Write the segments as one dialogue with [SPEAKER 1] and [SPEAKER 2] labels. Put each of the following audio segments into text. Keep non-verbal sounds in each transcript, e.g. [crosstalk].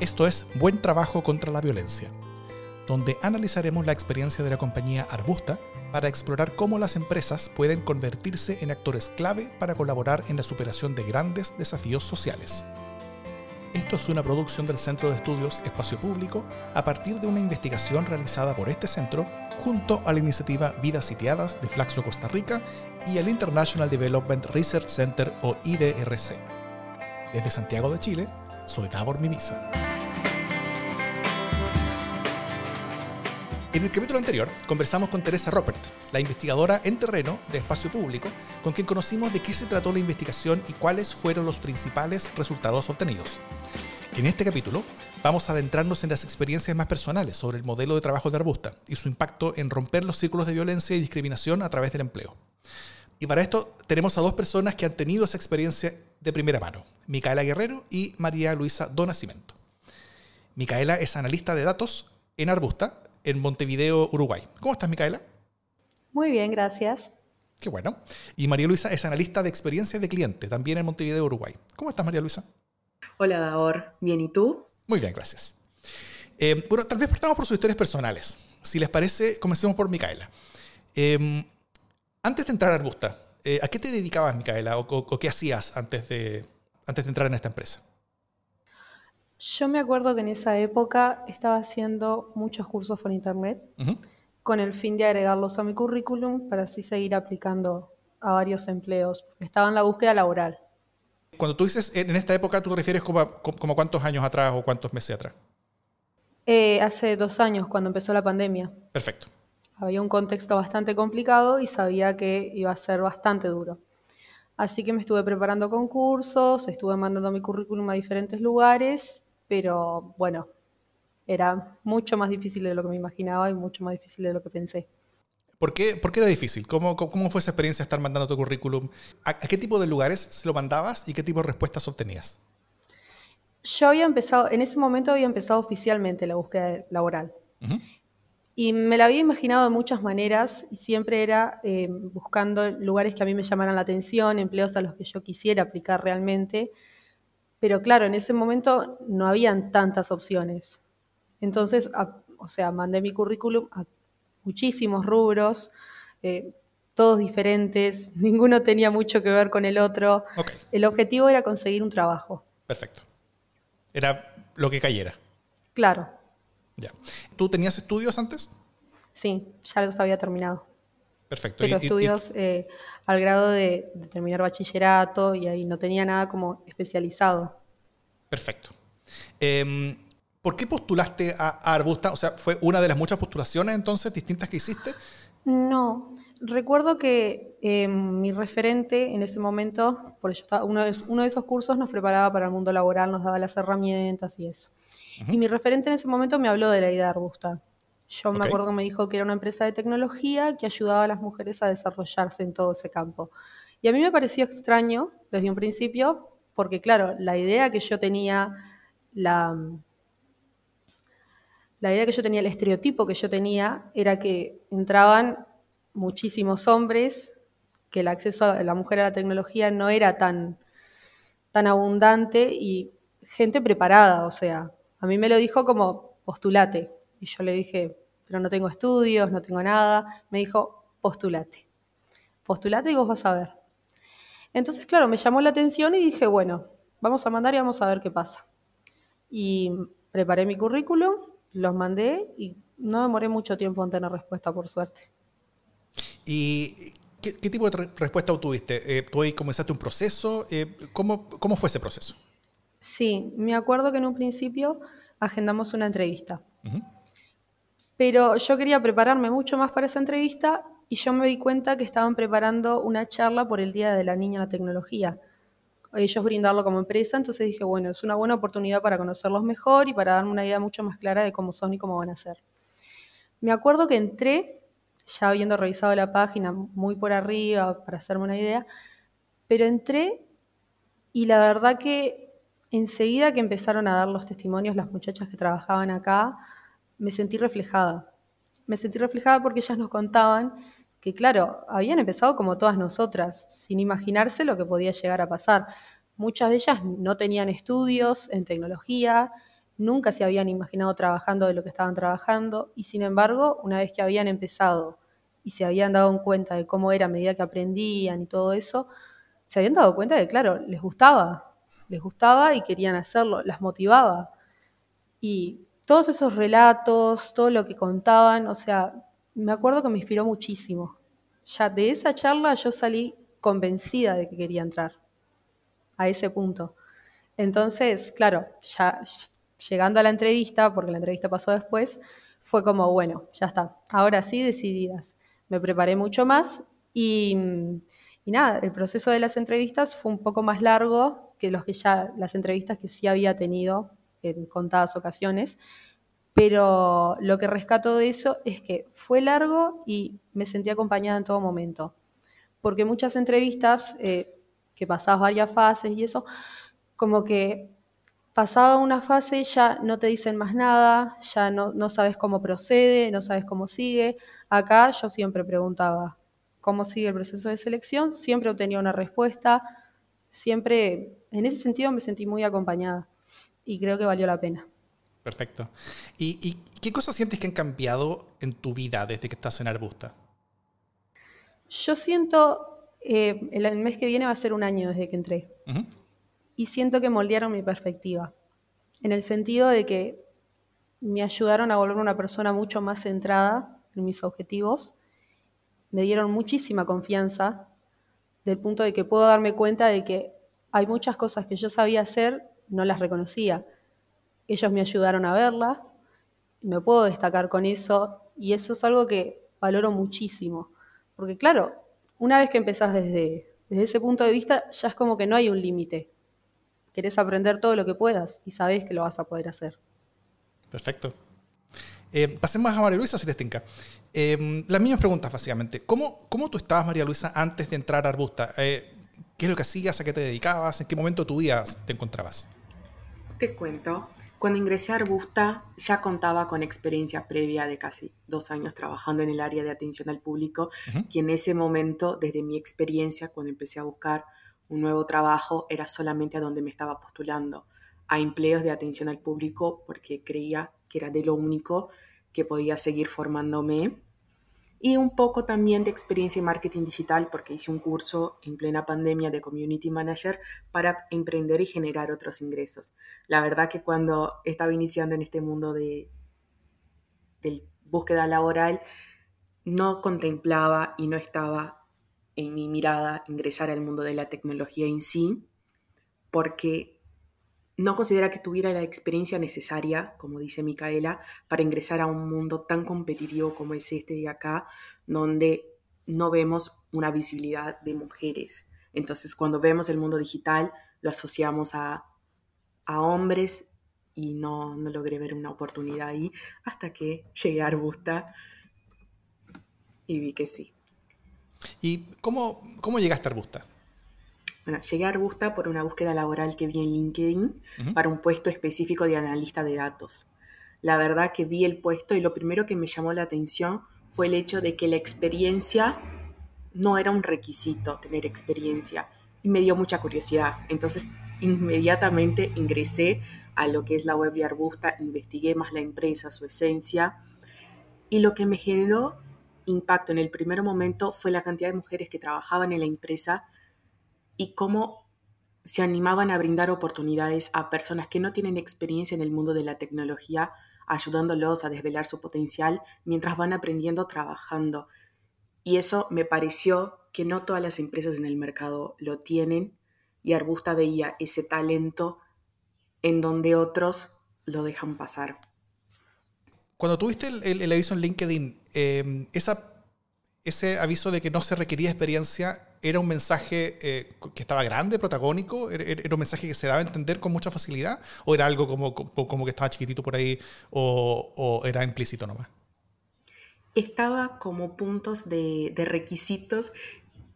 [SPEAKER 1] Esto es Buen Trabajo contra la Violencia, donde analizaremos la experiencia de la compañía Arbusta para explorar cómo las empresas pueden convertirse en actores clave para colaborar en la superación de grandes desafíos sociales. Esto es una producción del Centro de Estudios Espacio Público a partir de una investigación realizada por este centro junto a la iniciativa Vidas Sitiadas de Flaxo Costa Rica y el International Development Research Center o IDRC. Desde Santiago de Chile, soy Davor Mimisa. En el capítulo anterior conversamos con Teresa Robert, la investigadora en terreno de espacio público, con quien conocimos de qué se trató la investigación y cuáles fueron los principales resultados obtenidos. En este capítulo vamos a adentrarnos en las experiencias más personales sobre el modelo de trabajo de Arbusta y su impacto en romper los círculos de violencia y discriminación a través del empleo. Y para esto tenemos a dos personas que han tenido esa experiencia de primera mano, Micaela Guerrero y María Luisa Donacimento. Micaela es analista de datos en Arbusta, en Montevideo, Uruguay. ¿Cómo estás, Micaela?
[SPEAKER 2] Muy bien, gracias.
[SPEAKER 1] Qué bueno. Y María Luisa es analista de experiencias de cliente, también en Montevideo, Uruguay. ¿Cómo estás, María Luisa?
[SPEAKER 3] Hola, Daor. Bien, ¿y tú?
[SPEAKER 1] Muy bien, gracias. Eh, bueno, tal vez partamos por sus historias personales. Si les parece, comencemos por Micaela. Em, antes de entrar a Arbusta, eh, ¿a qué te dedicabas, Micaela? O, qué hacías antes de, antes de entrar en esta empresa?
[SPEAKER 2] Yo me acuerdo que en esa época estaba haciendo muchos cursos por internet con el fin de agregarlos a mi currículum para así seguir aplicando a varios empleos. Estaba en la búsqueda laboral.
[SPEAKER 1] Cuando tú dices en esta época, ¿tú te refieres como, a, como cuántos años atrás o cuántos meses atrás?
[SPEAKER 2] Eh, hace dos años, cuando empezó la pandemia.
[SPEAKER 1] Perfecto.
[SPEAKER 2] Había un contexto bastante complicado y sabía que iba a ser bastante duro. Así que me estuve preparando concursos, estuve mandando mi currículum a diferentes lugares pero bueno, era mucho más difícil de lo que me imaginaba y mucho más difícil de lo que pensé.
[SPEAKER 1] ¿Por qué, por qué era difícil? ¿Cómo, ¿Cómo, fue esa experiencia estar mandando tu currículum? ¿A, qué tipo de lugares se lo mandabas y qué tipo de respuestas obtenías?
[SPEAKER 2] Yo había empezado, en ese momento había empezado oficialmente la búsqueda laboral. Y me la había imaginado de muchas maneras y siempre era eh, buscando lugares que a mí me llamaran la atención, empleos a los que yo quisiera aplicar realmente pero claro, en ese momento no habían tantas opciones. Entonces, o sea, mandé mi currículum a muchísimos rubros, eh, todos diferentes, [laughs] ninguno tenía mucho que ver con el otro. El objetivo era conseguir un trabajo.
[SPEAKER 1] Perfecto. Era lo que cayera.
[SPEAKER 2] Claro.
[SPEAKER 1] Ya. ¿Tú tenías estudios antes?
[SPEAKER 2] Sí, ya los había terminado.
[SPEAKER 1] Perfecto.
[SPEAKER 2] Pero estudios eh, al grado de, terminar bachillerato y ahí no tenía nada como especializado.
[SPEAKER 1] Perfecto. Em, ¿Por qué postulaste a, Arbusta? O sea, ¿fue una de las muchas postulaciones entonces distintas que hiciste?
[SPEAKER 2] No, recuerdo que em, mi referente en ese momento, por uno de, uno de esos cursos nos preparaba para el mundo laboral, nos daba las herramientas y eso. Y mi referente en ese momento me habló de la idea de Arbusta. Yo me acuerdo que me dijo que era una empresa de tecnología que ayudaba a las mujeres a desarrollarse en todo ese campo. Y a mí me pareció extraño desde un principio, porque claro, la idea que yo tenía, la, la idea que yo tenía, el estereotipo que yo tenía, era que entraban muchísimos hombres, que el acceso de la mujer a la tecnología no era tan, tan abundante y gente preparada, o sea, a mí me lo dijo como postulate. Y yo le dije, pero no tengo estudios, no tengo nada. Me dijo, postulate. Postulate y vos vas a ver. Entonces, claro, me llamó la atención y dije, bueno, vamos a mandar y vamos a ver qué pasa. Y preparé mi currículum, los mandé y no demoré mucho tiempo en tener respuesta, por suerte.
[SPEAKER 1] ¿Y qué, tipo de respuesta obtuviste? Eh, ¿Tú ahí comenzaste un proceso? Eh, ¿cómo, ¿Cómo fue ese proceso?
[SPEAKER 2] Sí, me acuerdo que en un principio agendamos una entrevista. Pero yo quería prepararme mucho más para esa entrevista y yo me di cuenta que estaban preparando una charla por el Día de la Niña en la Tecnología. Ellos brindarlo como empresa, entonces dije, bueno, es una buena oportunidad para conocerlos mejor y para darme una idea mucho más clara de cómo son y cómo van a ser. Me acuerdo que entré, ya habiendo revisado la página muy por arriba para hacerme una idea, pero entré y la verdad que enseguida que empezaron a dar los testimonios las muchachas que trabajaban acá, me sentí reflejada. Me sentí reflejada porque ellas nos contaban que, claro, habían empezado como todas nosotras, sin imaginarse lo que podía llegar a pasar. Muchas de ellas no tenían estudios en tecnología, nunca se habían imaginado trabajando de lo que estaban trabajando y sin embargo, una vez que habían empezado y se habían dado cuenta de cómo era a medida que aprendían y todo eso, se habían dado cuenta de, claro, les gustaba, les gustaba y querían hacerlo, las motivaba. Y todos esos relatos, todo lo que contaban, o sea, me acuerdo que me inspiró muchísimo. Ya de esa charla yo salí convencida de que quería entrar a ese punto. Entonces, claro, ya llegando a la entrevista, porque la entrevista pasó después, fue como, bueno, ya está, ahora sí, decididas. Me preparé mucho más y, y nada, el proceso de las entrevistas fue un poco más largo que los que ya, las entrevistas que sí había tenido en contadas ocasiones, pero lo que rescato de eso es que fue largo y me sentí acompañada en todo momento, porque muchas entrevistas, eh, que pasabas varias fases y eso, como que pasaba una fase ya no te dicen más nada, ya no, no sabes cómo procede, no sabes cómo sigue. Acá yo siempre preguntaba cómo sigue el proceso de selección, siempre obtenía una respuesta, siempre, en ese sentido me sentí muy acompañada y creo que valió la pena.
[SPEAKER 1] Perfecto. ¿Y, qué cosas sientes que han cambiado en tu vida desde que estás en Arbusta?
[SPEAKER 2] Yo siento, eh, el, mes que viene va a ser un año desde que entré, y siento que moldearon mi perspectiva, en el sentido de que me ayudaron a volver una persona mucho más centrada en mis objetivos, me dieron muchísima confianza, del punto de que puedo darme cuenta de que hay muchas cosas que yo sabía hacer, no las reconocía ellos me ayudaron a verlas, me puedo destacar con eso y eso es algo que valoro muchísimo. Porque claro, una vez que empezás desde, desde ese punto de vista, ya es como que no hay un límite. Querés aprender todo lo que puedas y sabés que lo vas a poder hacer.
[SPEAKER 1] Perfecto. Eh, pasemos a María Luisa Celestinca. Eh, las mismas preguntas, básicamente. ¿Cómo, ¿Cómo tú estabas, María Luisa, antes de entrar a Arbusta? Eh, ¿Qué es lo que hacías? ¿A qué te dedicabas? ¿En qué momento de tu día te encontrabas?
[SPEAKER 3] Te cuento. Cuando ingresé a Arbusta ya contaba con experiencia previa de casi dos años trabajando en el área de atención al público, que en ese momento, desde mi experiencia, cuando empecé a buscar un nuevo trabajo, era solamente a donde me estaba postulando, a empleos de atención al público, porque creía que era de lo único que podía seguir formándome y un poco también de experiencia en marketing digital porque hice un curso en plena pandemia de community manager para emprender y generar otros ingresos. La verdad que cuando estaba iniciando en este mundo de, búsqueda laboral, no contemplaba y no estaba en mi mirada ingresar al mundo de la tecnología en sí, porque no considera que tuviera la experiencia necesaria, como dice Micaela, para ingresar a un mundo tan competitivo como es este de acá, donde no vemos una visibilidad de mujeres. Entonces, cuando vemos el mundo digital, lo asociamos a, hombres y no, no logré ver una oportunidad ahí hasta que llegué a Arbusta y vi que sí.
[SPEAKER 1] ¿Y cómo, cómo llegaste a Arbusta?
[SPEAKER 3] Bueno, llegué a Arbusta por una búsqueda laboral que vi en LinkedIn para un puesto específico de analista de datos. La verdad que vi el puesto y lo primero que me llamó la atención fue el hecho de que la experiencia no era un requisito, tener experiencia, y me dio mucha curiosidad. Entonces, inmediatamente ingresé a lo que es la web de Arbusta, investigué más la empresa, su esencia, y lo que me generó impacto en el primer momento fue la cantidad de mujeres que trabajaban en la empresa y cómo se animaban a brindar oportunidades a personas que no tienen experiencia en el mundo de la tecnología, ayudándolos a desvelar su potencial mientras van aprendiendo trabajando. Y eso me pareció que no todas las empresas en el mercado lo tienen y Arbusta veía ese talento en donde otros lo dejan pasar.
[SPEAKER 1] Cuando tuviste el, aviso en LinkedIn, eh, ese aviso de que no se requería experiencia, ¿Era un mensaje eh, que estaba grande, protagónico? ¿Era, un mensaje que se daba a entender con mucha facilidad? ¿O era algo como, como, que estaba chiquitito por ahí o, era implícito nomás?
[SPEAKER 3] Estaba como puntos de, de requisitos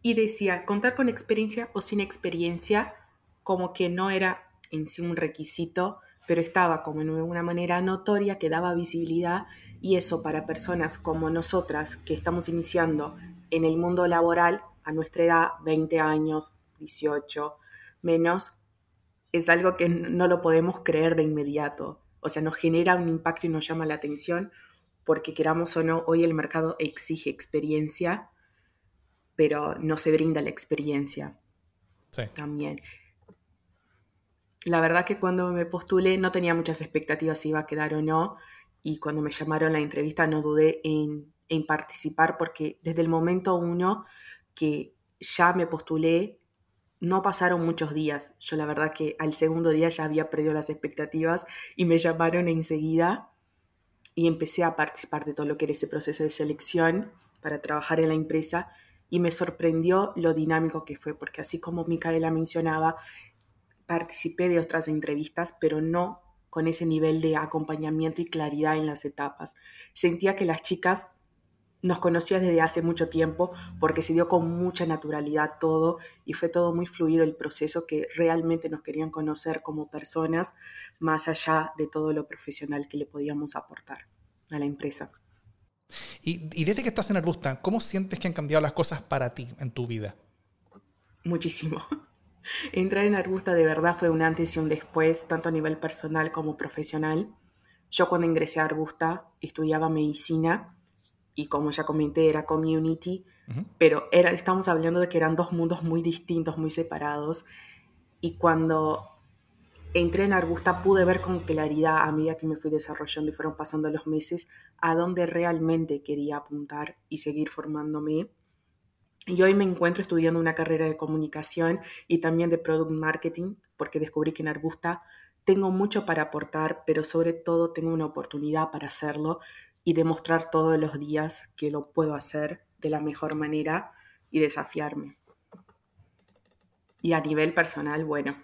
[SPEAKER 3] y decía contar con experiencia o sin experiencia, como que no era en sí un requisito, pero estaba como en una manera notoria que daba visibilidad y eso para personas como nosotras que estamos iniciando en el mundo laboral a nuestra edad, 20 años, 18, menos, es algo que no lo podemos creer de inmediato. O sea, nos genera un impacto y nos llama la atención porque queramos o no, hoy el mercado exige experiencia, pero no se brinda la experiencia sí. también. La verdad que cuando me postulé no tenía muchas expectativas si iba a quedar o no, y cuando me llamaron a la entrevista no dudé en, en participar porque desde el momento uno que ya me postulé, no pasaron muchos días. Yo la verdad que al segundo día ya había perdido las expectativas y me llamaron enseguida y empecé a participar de todo lo que era ese proceso de selección para trabajar en la empresa y me sorprendió lo dinámico que fue, porque así como Micaela mencionaba, participé de otras entrevistas, pero no con ese nivel de acompañamiento y claridad en las etapas. Sentía que las chicas nos conocían desde hace mucho tiempo porque se dio con mucha naturalidad todo y fue todo muy fluido el proceso que realmente nos querían conocer como personas más allá de todo lo profesional que le podíamos aportar a la empresa.
[SPEAKER 1] Y, y desde que estás en Arbusta, ¿cómo sientes que han cambiado las cosas para ti en tu vida?
[SPEAKER 3] Muchísimo. [laughs] Entrar en Arbusta de verdad fue un antes y un después, tanto a nivel personal como profesional. Yo cuando ingresé a Arbusta estudiaba medicina y como ya comenté era community, pero era, estamos hablando de que eran dos mundos muy distintos, muy separados. Y cuando entré en Arbusta pude ver con claridad a medida que me fui desarrollando y fueron pasando los meses a dónde realmente quería apuntar y seguir formándome. Y hoy me encuentro estudiando una carrera de comunicación y también de product marketing, porque descubrí que en Arbusta tengo mucho para aportar, pero sobre todo tengo una oportunidad para hacerlo y demostrar todos los días que lo puedo hacer de la mejor manera y desafiarme. Y a nivel personal, bueno,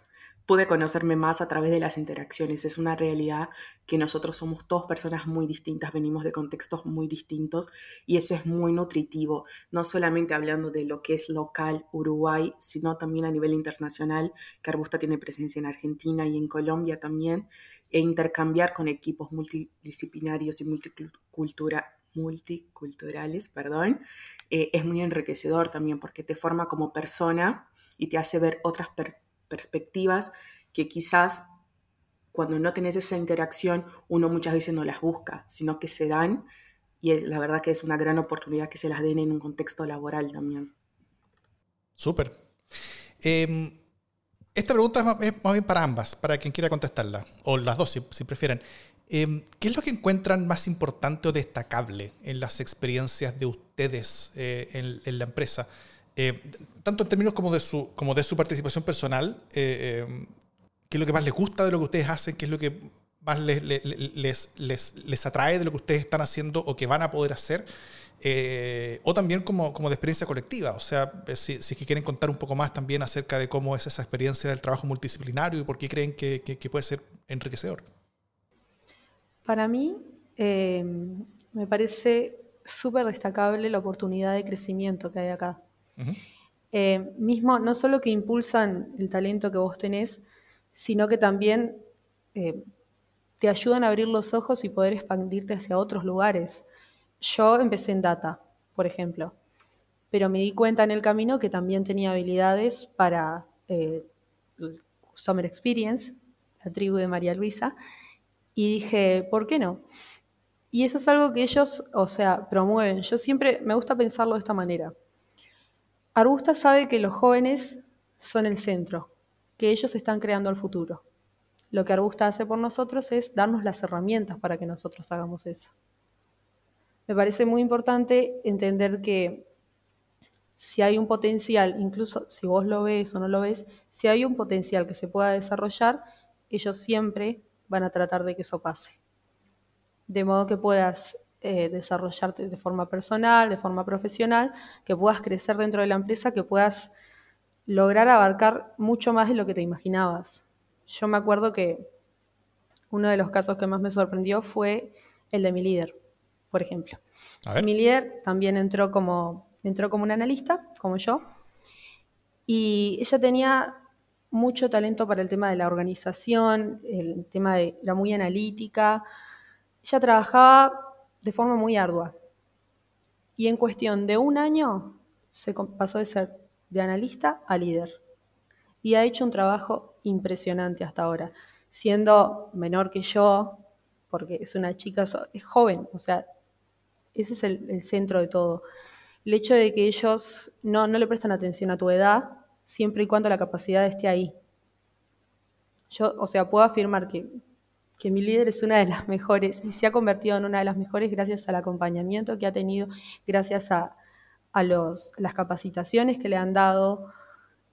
[SPEAKER 3] pude conocerme más a través de las interacciones. Es una realidad que nosotros somos dos personas muy distintas, venimos de contextos muy distintos y eso es muy nutritivo, no solamente hablando de lo que es local Uruguay, sino también a nivel internacional, que Arbusta tiene presencia en Argentina y en Colombia también, e intercambiar con equipos multidisciplinarios y multicultura, multiculturales, perdón, eh, es muy enriquecedor también porque te forma como persona y te hace ver otras perspectivas que quizás cuando no tenés esa interacción uno muchas veces no las busca, sino que se dan y la verdad que es una gran oportunidad que se las den en un contexto laboral también.
[SPEAKER 1] Súper. Em, esta pregunta es más, bien para ambas, para quien quiera contestarla, o las dos si, prefieren. Em, ¿Qué es lo que encuentran más importante o destacable en las experiencias de ustedes eh, en la empresa? Eh, tanto en términos como de su, como de su participación personal, eh, eh, qué es lo que más les gusta de lo que ustedes hacen, qué es lo que más les, les, les, atrae de lo que ustedes están haciendo o que van a poder hacer, o también como, como de experiencia colectiva, o sea, si, si, es que quieren contar un poco más también acerca de cómo es esa experiencia del trabajo multidisciplinario y por qué creen que, que, puede ser enriquecedor.
[SPEAKER 2] Para mí, me parece súper destacable la oportunidad de crecimiento que hay acá. Eh, mismo, no solo que impulsan el talento que vos tenés, sino que también eh, te ayudan a abrir los ojos y poder expandirte hacia otros lugares. Yo empecé en data, por ejemplo, pero me di cuenta en el camino que también tenía habilidades para eh, Summer Experience, la tribu de María Luisa, y dije, ¿por qué no? Y eso es algo que ellos, o sea, promueven. Yo siempre me gusta pensarlo de esta manera. Arbusta sabe que los jóvenes son el centro, que ellos están creando el futuro. Lo que Arbusta hace por nosotros es darnos las herramientas para que nosotros hagamos eso. Me parece muy importante entender que si hay un potencial, incluso si vos lo ves o no lo ves, si hay un potencial que se pueda desarrollar, ellos siempre van a tratar de que eso pase. De modo que puedas eh, desarrollarte de forma personal, de forma profesional, que puedas crecer dentro de la empresa, que puedas lograr abarcar mucho más de lo que te imaginabas. Yo me acuerdo que uno de los casos que más me sorprendió fue el de mi líder, por ejemplo. Mi líder también entró como, entró como una analista, como yo, y ella tenía mucho talento para el tema de la organización, el tema de, era muy analítica. Ella trabajaba de forma muy ardua. Y en cuestión de un año se pasó de ser de analista a líder. Y ha hecho un trabajo impresionante hasta ahora. Siendo menor que yo, porque es una chica, es joven, o sea, ese es el, centro de todo. El hecho de que ellos no, no le prestan atención a tu edad, siempre y cuando la capacidad esté ahí. Yo, o sea, puedo afirmar que, que mi líder es una de las mejores y se ha convertido en una de las mejores gracias al acompañamiento que ha tenido, gracias a, a los, las capacitaciones que le han dado.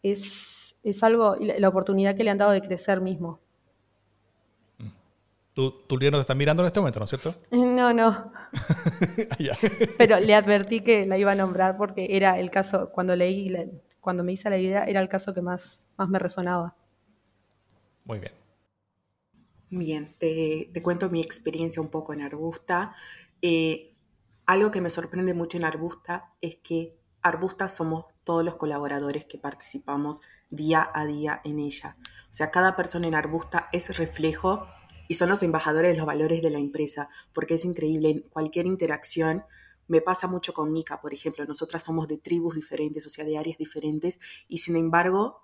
[SPEAKER 2] Es, es algo, la oportunidad que le han dado de crecer mismo.
[SPEAKER 1] Tu, tu líder te está mirando en este momento, ¿no es cierto? [laughs]
[SPEAKER 2] No, no. [laughs] Pero le advertí que la iba a nombrar porque era el caso, cuando leí, cuando me hice la idea, era el caso que más, más me resonaba.
[SPEAKER 1] Muy bien.
[SPEAKER 3] Bien, te, cuento mi experiencia un poco en Arbusta. Eh, algo que me sorprende mucho en Arbusta es que Arbusta somos todos los colaboradores que participamos día a día en ella. O sea, cada persona en Arbusta es reflejo y son los embajadores de los valores de la empresa, porque es increíble, en cualquier interacción me pasa mucho con Mika, por ejemplo, nosotras somos de tribus diferentes, o sea, de áreas diferentes, y sin embargo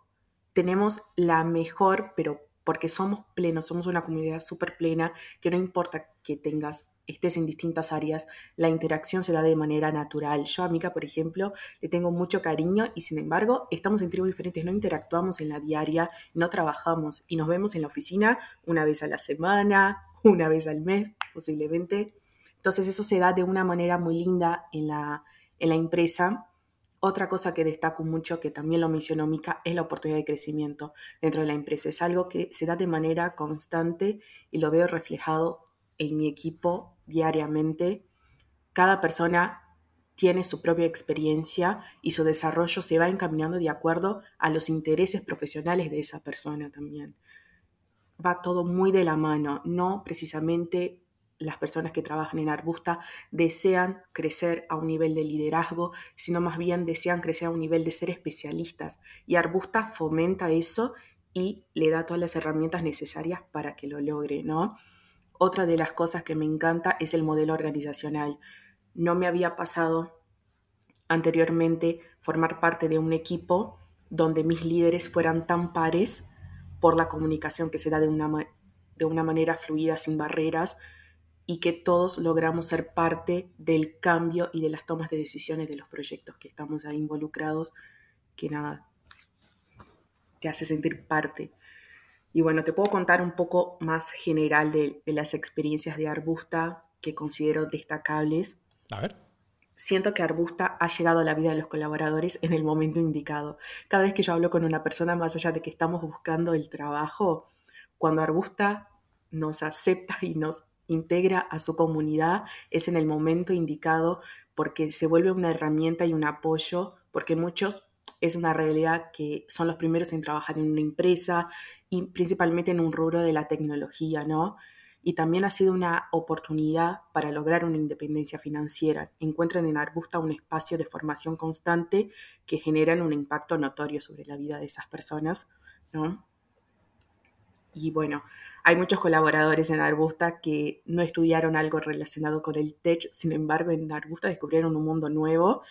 [SPEAKER 3] tenemos la mejor, pero porque somos plenos, somos una comunidad súper plena, que no importa que tengas estés en distintas áreas, la interacción se da de manera natural. Yo a Mika, por ejemplo, le tengo mucho cariño y sin embargo estamos en tribus diferentes, no interactuamos en la diaria, no trabajamos y nos vemos en la oficina una vez a la semana, una vez al mes posiblemente. Entonces eso se da de una manera muy linda en la, en la empresa. Otra cosa que destaco mucho, que también lo mencionó Mika, es la oportunidad de crecimiento dentro de la empresa. Es algo que se da de manera constante y lo veo reflejado en mi equipo diariamente. Cada persona tiene su propia experiencia y su desarrollo se va encaminando de acuerdo a los intereses profesionales de esa persona también. Va todo muy de la mano, no precisamente las personas que trabajan en Arbusta desean crecer a un nivel de liderazgo, sino más bien desean crecer a un nivel de ser especialistas. Y Arbusta fomenta eso y le da todas las herramientas necesarias para que lo logre, ¿no? Otra de las cosas que me encanta es el modelo organizacional. No me había pasado anteriormente formar parte de un equipo donde mis líderes fueran tan pares por la comunicación que se da de una, de una manera fluida, sin barreras, y que todos logramos ser parte del cambio y de las tomas de decisiones de los proyectos que estamos ahí involucrados, que nada, te hace sentir parte. Y bueno, te puedo contar un poco más general de, las experiencias de Arbusta que considero destacables.
[SPEAKER 1] A ver.
[SPEAKER 3] Siento que Arbusta ha llegado a la vida de los colaboradores en el momento indicado. Cada vez que yo hablo con una persona, más allá de que estamos buscando el trabajo, cuando Arbusta nos acepta y nos integra a su comunidad, es en el momento indicado porque se vuelve una herramienta y un apoyo, porque muchos es una realidad que son los primeros en trabajar en una empresa y principalmente en un rubro de la tecnología, ¿no? Y también ha sido una oportunidad para lograr una independencia financiera. Encuentran en Arbusta un espacio de formación constante que generan un impacto notorio sobre la vida de esas personas, ¿no? Y bueno, hay muchos colaboradores en Arbusta que no estudiaron algo relacionado con el tech, sin embargo en Arbusta descubrieron un mundo nuevo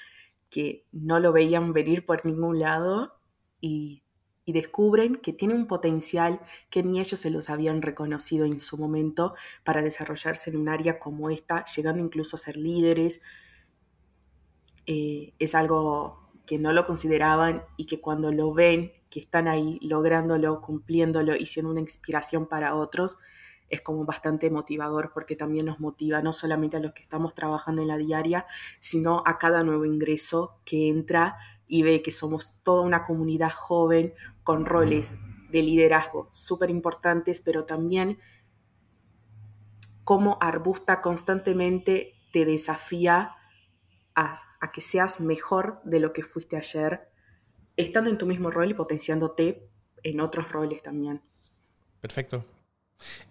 [SPEAKER 3] que no lo veían venir por ningún lado y, descubren que tiene un potencial que ni ellos se los habían reconocido en su momento para desarrollarse en un área como esta, llegando incluso a ser líderes. Eh, es algo que no lo consideraban y que cuando lo ven, que están ahí lográndolo, cumpliéndolo y siendo una inspiración para otros, es como bastante motivador porque también nos motiva no solamente a los que estamos trabajando en la diaria, sino a cada nuevo ingreso que entra y ve que somos toda una comunidad joven con roles de liderazgo súper importantes, pero también como Arbusta constantemente te desafía a, a, que seas mejor de lo que fuiste ayer, estando en tu mismo rol y potenciándote en otros roles también.
[SPEAKER 1] Perfecto.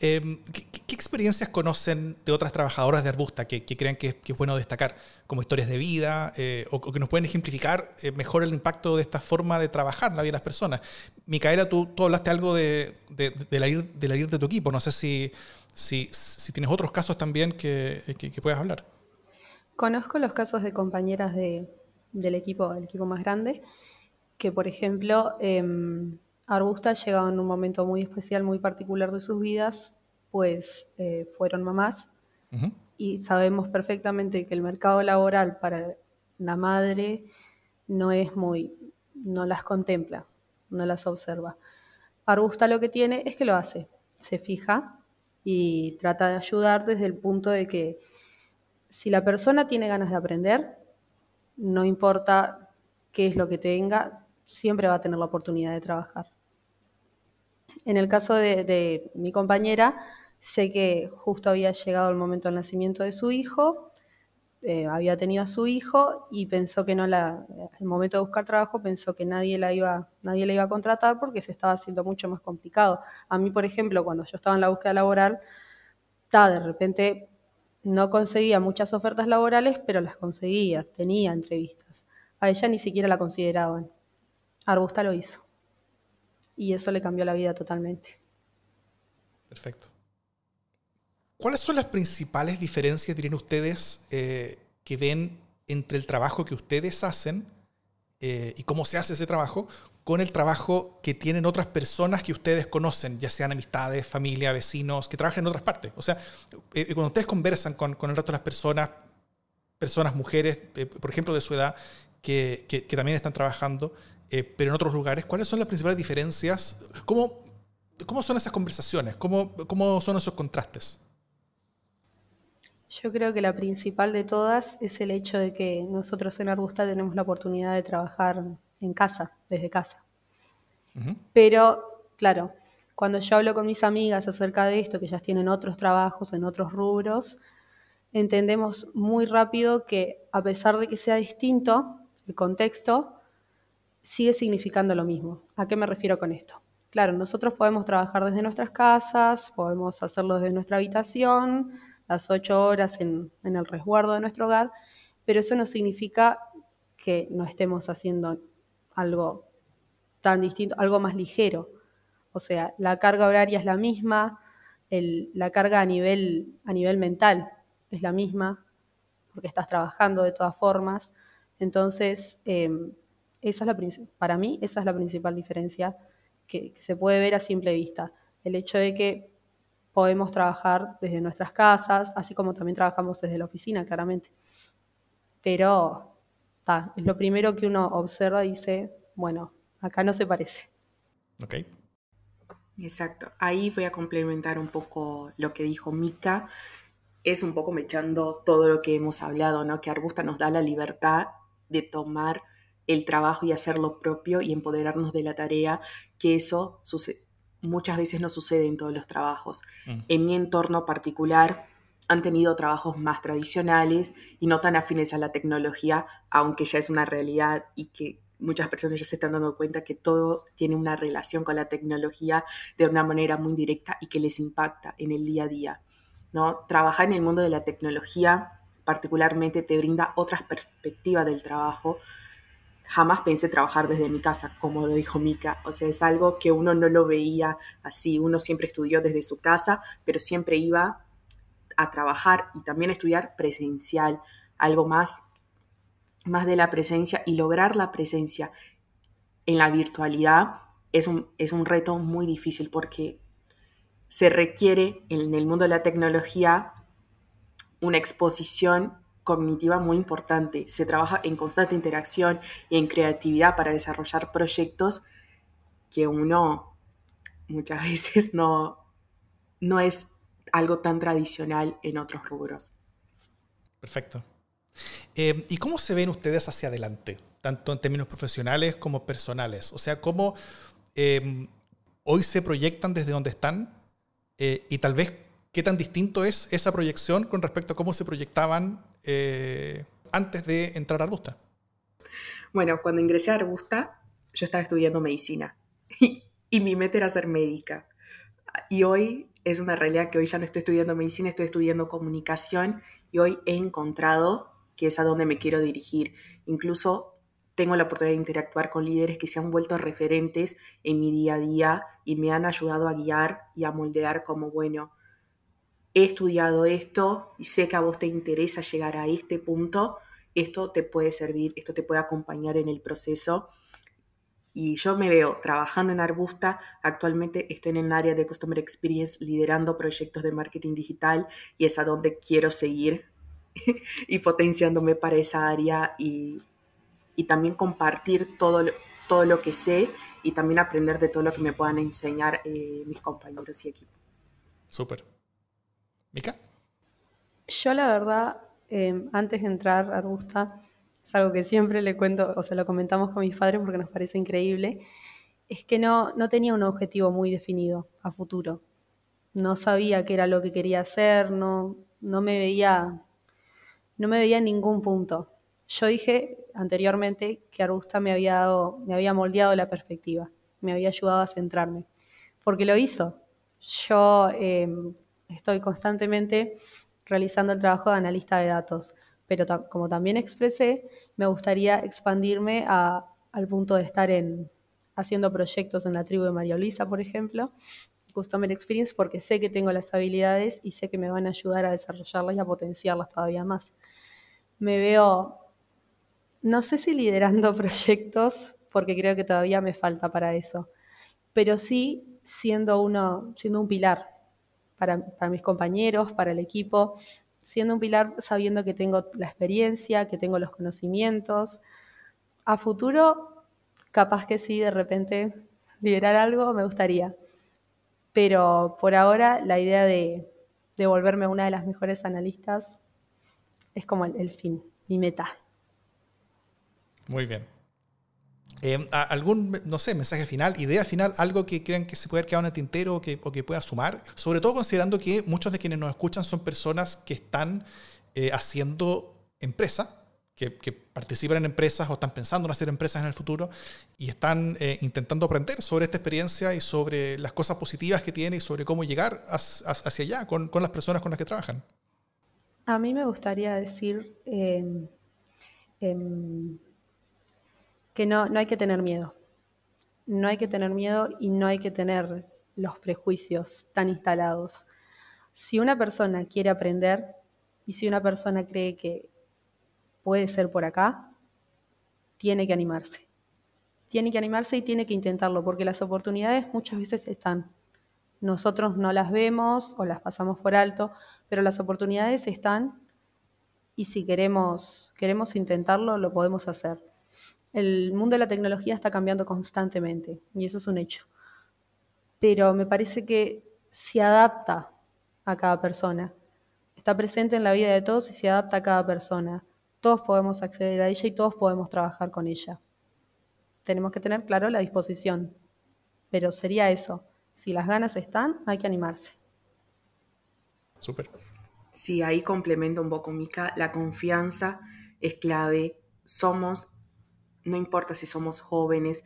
[SPEAKER 1] Em, ¿qué, experiencias conocen de otras trabajadoras de Arbusta que, crean que, es bueno destacar como historias de vida eh, o, que nos pueden ejemplificar eh, mejor el impacto de esta forma de trabajar en la vida de las personas? Micaela, tú, tú hablaste algo de, de, la ir, de tu equipo. No sé si, si, si tienes otros casos también que, que, puedas hablar.
[SPEAKER 2] Conozco los casos de compañeras de, del equipo, del equipo más grande, que por ejemplo... Em, Arbusta ha llegado en un momento muy especial, muy particular de sus vidas, pues eh, fueron mamás y sabemos perfectamente que el mercado laboral para la madre no es muy, no las contempla, no las observa. Arbusta lo que tiene es que lo hace, se fija y trata de ayudar desde el punto de que si la persona tiene ganas de aprender, no importa qué es lo que tenga, siempre va a tener la oportunidad de trabajar. En el caso de, mi compañera, sé que justo había llegado el momento del nacimiento de su hijo, eh, había tenido a su hijo y pensó que no la, el momento de buscar trabajo pensó que nadie la iba, nadie la iba a contratar porque se estaba haciendo mucho más complicado. A mí, por ejemplo, cuando yo estaba en la búsqueda laboral, ta, de repente no conseguía muchas ofertas laborales, pero las conseguía, tenía entrevistas. A ella ni siquiera la consideraban. Arbusta lo hizo. Y eso le cambió la vida totalmente.
[SPEAKER 1] Perfecto. ¿Cuáles son las principales diferencias, dirían ustedes, eh, que ven entre el trabajo que ustedes hacen eh, y cómo se hace ese trabajo con el trabajo que tienen otras personas que ustedes conocen, ya sean amistades, familia, vecinos, que trabajan en otras partes? O sea, eh, cuando ustedes conversan con, el resto de las personas, personas, mujeres, por ejemplo, de su edad, que, también están trabajando, pero en otros lugares, ¿cuáles son las principales diferencias? ¿Cómo, cómo son esas conversaciones? ¿Cómo, ¿Cómo son esos contrastes?
[SPEAKER 2] Yo creo que la principal de todas es el hecho de que nosotros en Arbusta tenemos la oportunidad de trabajar en casa, desde casa. Pero, claro, cuando yo hablo con mis amigas acerca de esto, que ellas tienen otros trabajos en otros rubros, entendemos muy rápido que a pesar de que sea distinto el contexto, sigue significando lo mismo. ¿A qué me refiero con esto? Claro, nosotros podemos trabajar desde nuestras casas, podemos hacerlo desde nuestra habitación, las ocho horas en, el resguardo de nuestro hogar, pero eso no significa que no estemos haciendo algo tan distinto, algo más ligero. O sea, la carga horaria es la misma, la carga a nivel, mental es la misma, porque estás trabajando de todas formas. Entonces, em, esa es la, para mí, esa es la principal diferencia que se puede ver a simple vista. El hecho de que podemos trabajar desde nuestras casas, así como también trabajamos desde la oficina, claramente. Pero es lo primero que uno observa y dice, bueno, acá no se parece.
[SPEAKER 3] Ok. Exacto. Ahí voy a complementar un poco lo que dijo Mika. Es un poco mechando todo lo que hemos hablado, ¿no? Que Arbusta nos da la libertad de tomar el trabajo y hacer lo propio y empoderarnos de la tarea, que eso sucede muchas veces no sucede en todos los trabajos. Mm. En mi entorno particular han tenido trabajos más tradicionales y no tan afines a la tecnología, aunque ya es una realidad y que muchas personas ya se están dando cuenta que todo tiene una relación con la tecnología de una manera muy directa y que les impacta en el día a día. ¿no? Trabajar en el mundo de la tecnología particularmente te brinda otras perspectivas del trabajo, jamás pensé trabajar desde mi casa, como lo dijo Mika. O sea, es algo que uno no lo veía así. Uno siempre estudió desde su casa, pero siempre iba a trabajar y también a estudiar presencial, algo más, más de la presencia y lograr la presencia en la virtualidad es un, es un reto muy difícil porque se requiere en el mundo de la tecnología una exposición cognitiva muy importante. Se trabaja en constante interacción y en creatividad para desarrollar proyectos que uno muchas [laughs] veces no, no es algo tan tradicional en otros rubros.
[SPEAKER 1] Perfecto. Eh, ¿Y cómo se ven ustedes hacia adelante, tanto en términos profesionales como personales? O sea, ¿cómo em, hoy se proyectan desde donde están? Eh, y tal vez, ¿qué tan distinto es esa proyección con respecto a cómo se proyectaban eh, antes de entrar a Arbusta?
[SPEAKER 3] Bueno, cuando ingresé a Arbusta, yo estaba estudiando medicina [laughs] y, y mi meta era ser médica. Y hoy es una realidad que hoy ya no estoy estudiando medicina, estoy estudiando comunicación y hoy he encontrado que es a donde me quiero dirigir. Incluso tengo la oportunidad de interactuar con líderes que se han vuelto referentes en mi día a día y me han ayudado a guiar y a moldear como, bueno, he estudiado esto y sé que a vos te interesa llegar a este punto, esto te puede servir, esto te puede acompañar en el proceso. Y yo me veo trabajando en Arbusta, actualmente estoy en el área de Customer Experience liderando proyectos de marketing digital y es a donde quiero seguir [laughs] y potenciándome para esa área y, también compartir todo, todo lo que sé y también aprender de todo lo que me puedan enseñar eh, mis compañeros y equipo.
[SPEAKER 1] Súper.
[SPEAKER 2] Yo la verdad, em, antes de entrar a Arbusta, es algo que siempre le cuento, o sea, lo comentamos con mis padres porque nos parece increíble, es que no, no tenía un objetivo muy definido a futuro. No sabía qué era lo que quería hacer, no, no me veía no me veía en ningún punto. Yo dije anteriormente que Arbusta me había, dado, me había moldeado la perspectiva, me había ayudado a centrarme, porque lo hizo. Yo em, estoy constantemente realizando el trabajo de analista de datos, pero como también expresé, me gustaría expandirme al punto de estar en, haciendo proyectos en la tribu de María Luisa, por ejemplo, Customer Experience porque sé que tengo las habilidades y sé que me van a ayudar a desarrollarlas y a potenciarlas todavía más. Me veo, no sé si liderando [laughs] proyectos, porque creo que todavía me falta para eso, pero sí siendo, uno, siendo un pilar para, mis compañeros, para el equipo, siendo un pilar sabiendo que tengo la experiencia, que tengo los conocimientos. A futuro, capaz que sí, de repente liderar algo me gustaría pero por ahora la idea de, volverme una de las mejores analistas es como el, fin, mi meta.
[SPEAKER 1] Muy bien. Eh, ¿Algún, no sé, mensaje final, idea final, algo que crean que se puede quedar en el tintero o que, o pueda sumar? Sobre todo considerando que muchos de quienes nos escuchan son personas que están eh, haciendo empresa que, participan en empresas o están pensando en hacer empresas en el futuro y están eh, intentando aprender sobre esta experiencia y sobre las cosas positivas que tiene y sobre cómo llegar hacia allá con, las personas con las que trabajan.
[SPEAKER 2] A mí me gustaría decir em, em, que no, no hay que tener miedo. No hay que tener miedo y no hay que tener los prejuicios tan instalados. Si una persona quiere aprender y si una persona cree que puede ser por acá, tiene que animarse. Tiene que animarse y tiene que intentarlo, porque las oportunidades muchas veces están. Nosotros no las vemos o las pasamos por alto, pero las oportunidades están y si queremos, queremos intentarlo, lo podemos hacer. El mundo de la tecnología está cambiando constantemente y eso es un hecho. Pero me parece que se adapta a cada persona. Está presente en la vida de todos y se adapta a cada persona todos podemos acceder a ella y todos podemos trabajar con ella. Tenemos que tener claro la disposición, pero sería eso. Si las ganas están, hay que animarse.
[SPEAKER 1] Súper.
[SPEAKER 3] Sí, ahí complemento un poco, Mica. La confianza es clave. Somos, no importa si somos jóvenes,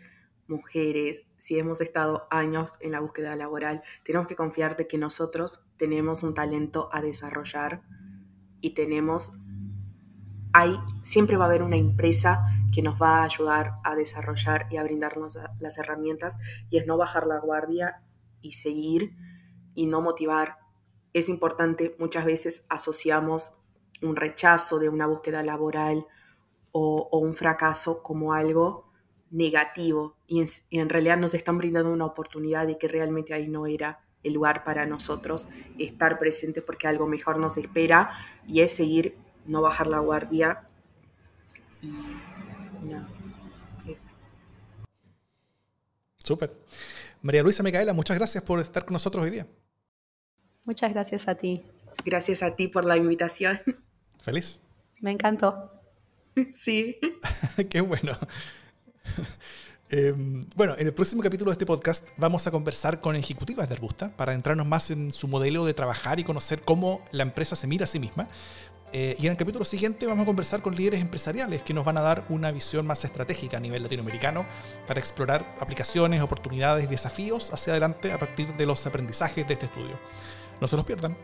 [SPEAKER 3] mujeres, si hemos estado años en la búsqueda laboral, tenemos que confiar de que nosotros tenemos un talento a desarrollar y tenemos siempre va a haber una empresa que nos va a ayudar a desarrollar y a brindarnos las herramientas y es no bajar la guardia y seguir y no motivar. Es importante, muchas veces asociamos un rechazo de una búsqueda laboral o, un fracaso como algo negativo y en, y en realidad nos están brindando una oportunidad de que realmente ahí no era el lugar para nosotros estar presentes porque algo mejor nos espera y es seguir no bajar la guardia y no, eso.
[SPEAKER 1] Súper. María Luisa Micaela, muchas gracias por estar con nosotros hoy día.
[SPEAKER 2] Muchas gracias a ti.
[SPEAKER 3] Gracias a ti por la invitación.
[SPEAKER 1] Feliz.
[SPEAKER 2] Me encantó. [laughs]
[SPEAKER 3] Sí. [laughs]
[SPEAKER 1] Qué bueno. [laughs] Em, bueno, en el próximo capítulo de este podcast vamos a conversar con ejecutivas de Arbusta para entrarnos más en su modelo de trabajar y conocer cómo la empresa se mira a sí misma eh, y en el capítulo siguiente vamos a conversar con líderes empresariales que nos van a dar una visión más estratégica a nivel latinoamericano para explorar aplicaciones, oportunidades desafíos hacia adelante a partir de los aprendizajes de este estudio. No se los pierdan.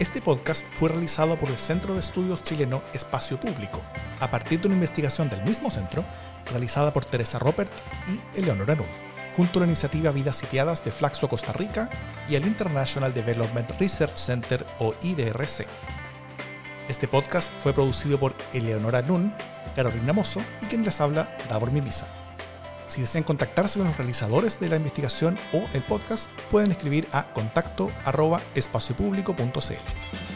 [SPEAKER 1] Este podcast fue realizado por el Centro de Estudios Chileno Espacio Público, a partir de una investigación del mismo centro realizada por Teresa Robert y Eleonora Nun junto a la iniciativa Vidas Sitiadas de Flaxo Costa Rica y el International Development Research Center o IDRC. Este podcast fue producido por Eleonora Nun, Carolina Mozo y quien les habla, Davor Mimisa. Si desean contactarse con los realizadores de la investigación o el podcast, pueden escribir a contacto espaciopublico.cl.